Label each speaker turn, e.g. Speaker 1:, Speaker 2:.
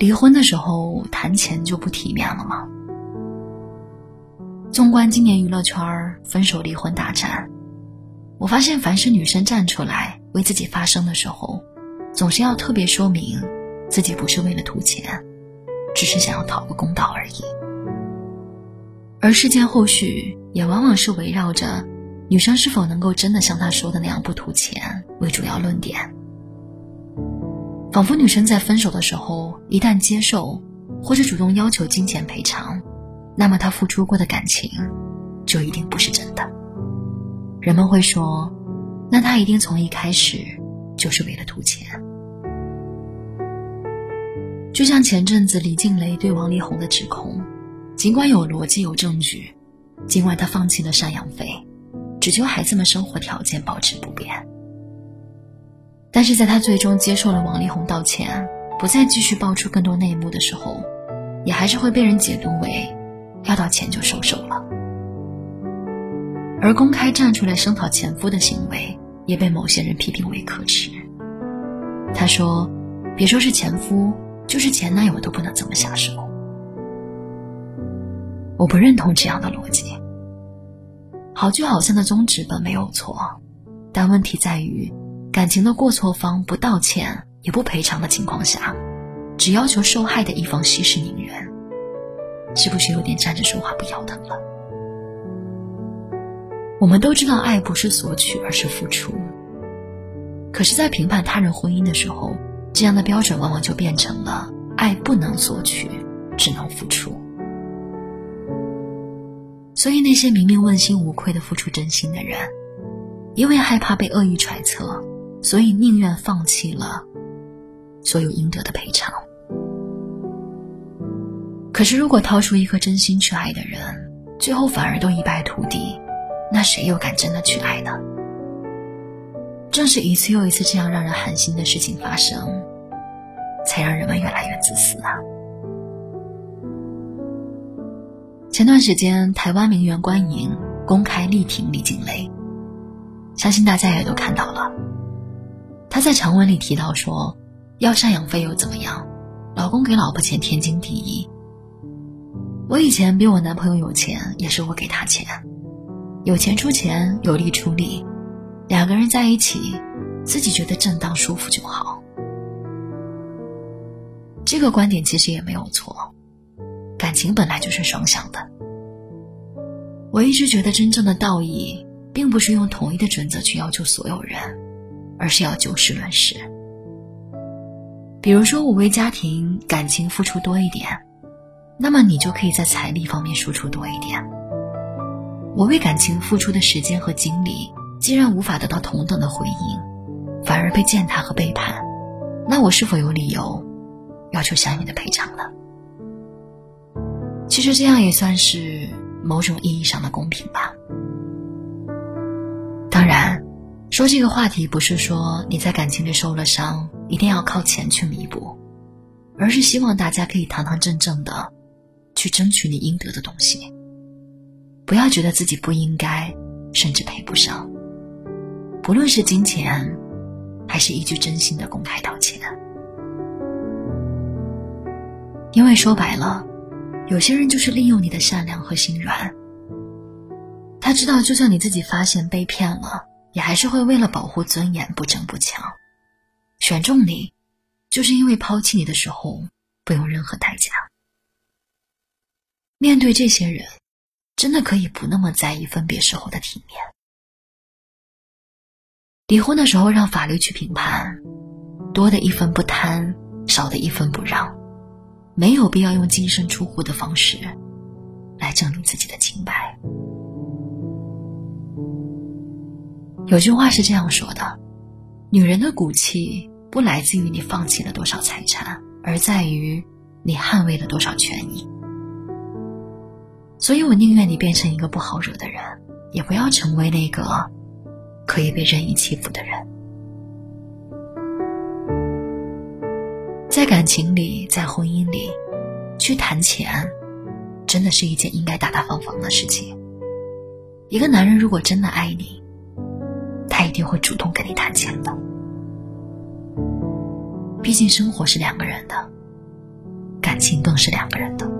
Speaker 1: 离婚的时候谈钱就不体面了吗？纵观今年娱乐圈分手离婚大战，我发现凡是女生站出来为自己发声的时候，总是要特别说明自己不是为了图钱，只是想要讨个公道而已。而事件后续也往往是围绕着女生是否能够真的像她说的那样不图钱为主要论点，仿佛女生在分手的时候一旦接受或者主动要求金钱赔偿。那么她付出过的感情，就一定不是真的。人们会说，那他一定从一开始就是为了图钱。就像前阵子李静蕾对王力宏的指控，尽管有逻辑有证据，尽管他放弃了赡养费，只求孩子们生活条件保持不变，但是在他最终接受了王力宏道歉，不再继续爆出更多内幕的时候，也还是会被人解读为。要到钱就收手了，而公开站出来声讨前夫的行为，也被某些人批评为可耻。他说：“别说是前夫，就是前男友都不能这么下手。”我不认同这样的逻辑。好聚好散的宗旨本没有错，但问题在于，感情的过错方不道歉也不赔偿的情况下，只要求受害的一方息事宁人。是不是有点站着说话不腰疼了？我们都知道，爱不是索取，而是付出。可是，在评判他人婚姻的时候，这样的标准往往就变成了：爱不能索取，只能付出。所以，那些明明问心无愧的付出真心的人，因为害怕被恶意揣测，所以宁愿放弃了所有应得的赔偿。可是，如果掏出一颗真心去爱的人，最后反而都一败涂地，那谁又敢真的去爱呢？正是一次又一次这样让人寒心的事情发生，才让人们越来越自私啊！前段时间，台湾名媛关颖公开力挺李静蕾，相信大家也都看到了。她在长文里提到说：“要赡养费又怎么样？老公给老婆钱天经地义。”我以前比我男朋友有钱，也是我给他钱，有钱出钱，有力出力，两个人在一起，自己觉得正当舒服就好。这个观点其实也没有错，感情本来就是双向的。我一直觉得真正的道义，并不是用统一的准则去要求所有人，而是要就事论事。比如说，我为家庭感情付出多一点。那么你就可以在财力方面输出多一点。我为感情付出的时间和精力，既然无法得到同等的回应，反而被践踏和背叛，那我是否有理由要求相应的赔偿呢？其实这样也算是某种意义上的公平吧。当然，说这个话题不是说你在感情里受了伤，一定要靠钱去弥补，而是希望大家可以堂堂正正的。去争取你应得的东西，不要觉得自己不应该，甚至配不上。不论是金钱，还是一句真心的公开道歉，因为说白了，有些人就是利用你的善良和心软。他知道，就算你自己发现被骗了，也还是会为了保护尊严不争不抢，选中你，就是因为抛弃你的时候不用任何代价。面对这些人，真的可以不那么在意分别时候的体面。离婚的时候让法律去评判，多的一分不贪，少的一分不让，没有必要用净身出户的方式来证明自己的清白。有句话是这样说的：女人的骨气不来自于你放弃了多少财产，而在于你捍卫了多少权益。所以我宁愿你变成一个不好惹的人，也不要成为那个可以被任意欺负的人。在感情里，在婚姻里，去谈钱，真的是一件应该大大方方的事情。一个男人如果真的爱你，也会主动跟你谈钱的。毕竟生活是两个人的感情更是两个人的。